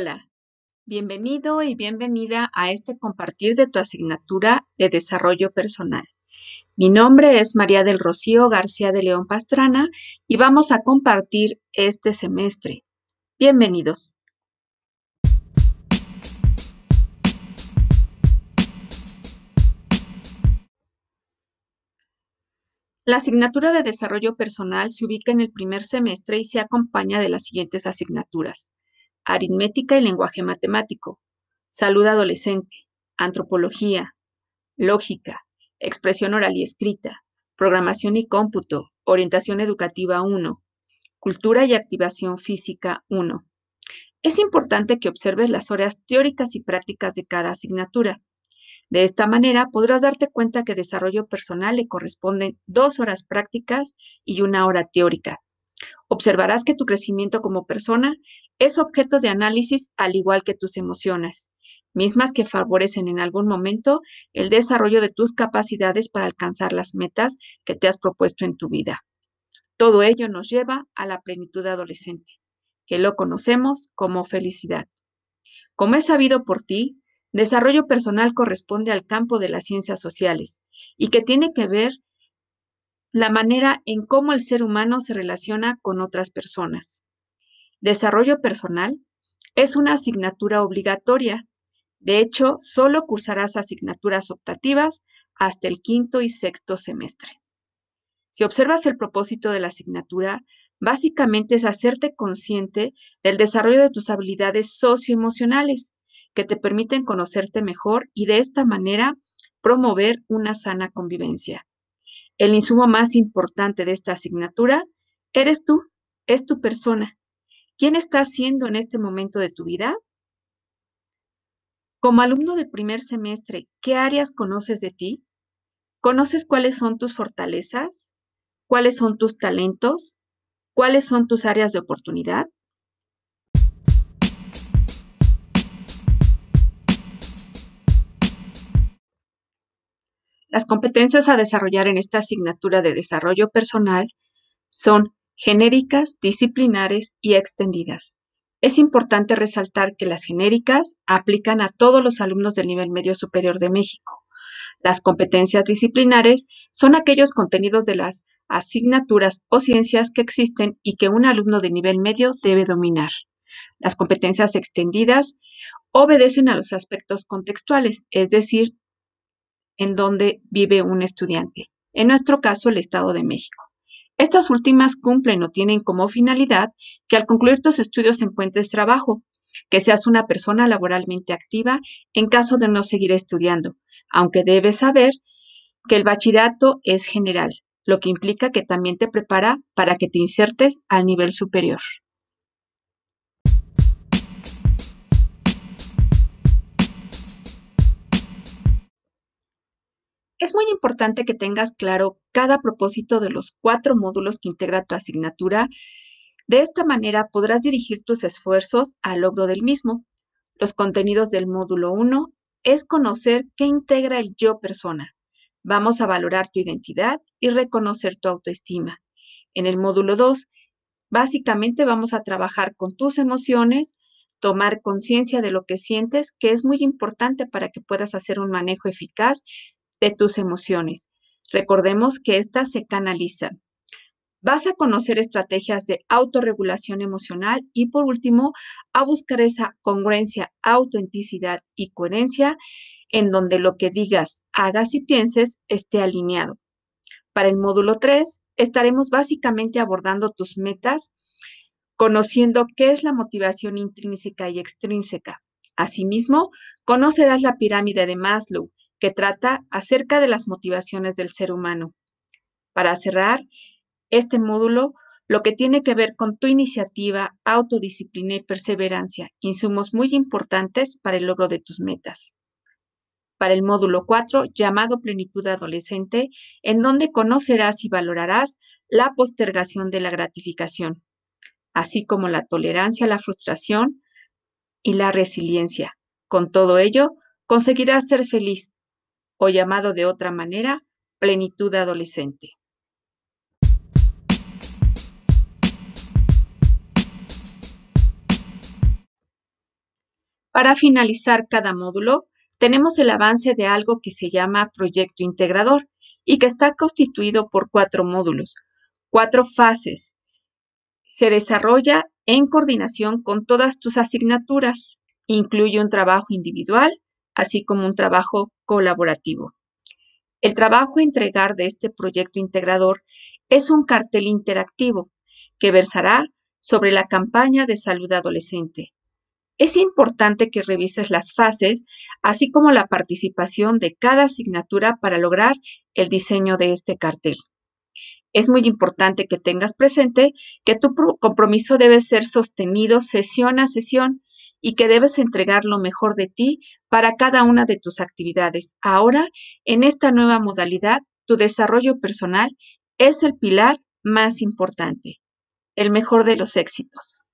Hola, bienvenido y bienvenida a este compartir de tu asignatura de desarrollo personal. Mi nombre es María del Rocío García de León Pastrana y vamos a compartir este semestre. Bienvenidos. La asignatura de desarrollo personal se ubica en el primer semestre y se acompaña de las siguientes asignaturas. Aritmética y lenguaje matemático, salud adolescente, antropología, lógica, expresión oral y escrita, programación y cómputo, orientación educativa 1, cultura y activación física 1. Es importante que observes las horas teóricas y prácticas de cada asignatura. De esta manera podrás darte cuenta que desarrollo personal le corresponden dos horas prácticas y una hora teórica. Observarás que tu crecimiento como persona es objeto de análisis al igual que tus emociones, mismas que favorecen en algún momento el desarrollo de tus capacidades para alcanzar las metas que te has propuesto en tu vida. Todo ello nos lleva a la plenitud adolescente, que lo conocemos como felicidad. Como es sabido por ti, Desarrollo personal corresponde al campo de las ciencias sociales y que tiene que ver la manera en cómo el ser humano se relaciona con otras personas. Desarrollo personal es una asignatura obligatoria. De hecho, solo cursarás asignaturas optativas hasta el quinto y sexto semestre. Si observas el propósito de la asignatura, básicamente es hacerte consciente del desarrollo de tus habilidades socioemocionales que te permiten conocerte mejor y de esta manera promover una sana convivencia. El insumo más importante de esta asignatura eres tú, es tu persona. ¿Quién estás siendo en este momento de tu vida? Como alumno del primer semestre, ¿qué áreas conoces de ti? ¿Conoces cuáles son tus fortalezas? ¿Cuáles son tus talentos? ¿Cuáles son tus áreas de oportunidad? Las competencias a desarrollar en esta asignatura de desarrollo personal son genéricas, disciplinares y extendidas. Es importante resaltar que las genéricas aplican a todos los alumnos del nivel medio superior de México. Las competencias disciplinares son aquellos contenidos de las asignaturas o ciencias que existen y que un alumno de nivel medio debe dominar. Las competencias extendidas obedecen a los aspectos contextuales, es decir, en donde vive un estudiante, en nuestro caso el Estado de México. Estas últimas cumplen o tienen como finalidad que al concluir tus estudios encuentres trabajo, que seas una persona laboralmente activa en caso de no seguir estudiando, aunque debes saber que el bachillerato es general, lo que implica que también te prepara para que te insertes al nivel superior. Es muy importante que tengas claro cada propósito de los cuatro módulos que integra tu asignatura. De esta manera podrás dirigir tus esfuerzos al logro del mismo. Los contenidos del módulo 1 es conocer qué integra el yo persona. Vamos a valorar tu identidad y reconocer tu autoestima. En el módulo 2, básicamente vamos a trabajar con tus emociones, tomar conciencia de lo que sientes, que es muy importante para que puedas hacer un manejo eficaz de tus emociones. Recordemos que éstas se canalizan. Vas a conocer estrategias de autorregulación emocional y por último, a buscar esa congruencia, autenticidad y coherencia en donde lo que digas, hagas y pienses esté alineado. Para el módulo 3, estaremos básicamente abordando tus metas, conociendo qué es la motivación intrínseca y extrínseca. Asimismo, conocerás la pirámide de Maslow, que trata acerca de las motivaciones del ser humano. Para cerrar este módulo, lo que tiene que ver con tu iniciativa, autodisciplina y perseverancia, insumos muy importantes para el logro de tus metas. Para el módulo 4, llamado Plenitud Adolescente, en donde conocerás y valorarás la postergación de la gratificación, así como la tolerancia a la frustración y la resiliencia. Con todo ello, conseguirás ser feliz, o llamado de otra manera, plenitud adolescente. Para finalizar cada módulo, tenemos el avance de algo que se llama proyecto integrador y que está constituido por cuatro módulos, cuatro fases. Se desarrolla en coordinación con todas tus asignaturas. Incluye un trabajo individual, así como un trabajo colaborativo. El trabajo a entregar de este proyecto integrador es un cartel interactivo que versará sobre la campaña de salud adolescente. Es importante que revises las fases, así como la participación de cada asignatura para lograr el diseño de este cartel. Es muy importante que tengas presente que tu compromiso debe ser sostenido sesión a sesión y que debes entregar lo mejor de ti para cada una de tus actividades. Ahora, en esta nueva modalidad, tu desarrollo personal es el pilar más importante. El mejor de los éxitos.